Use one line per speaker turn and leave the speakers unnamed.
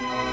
Bye.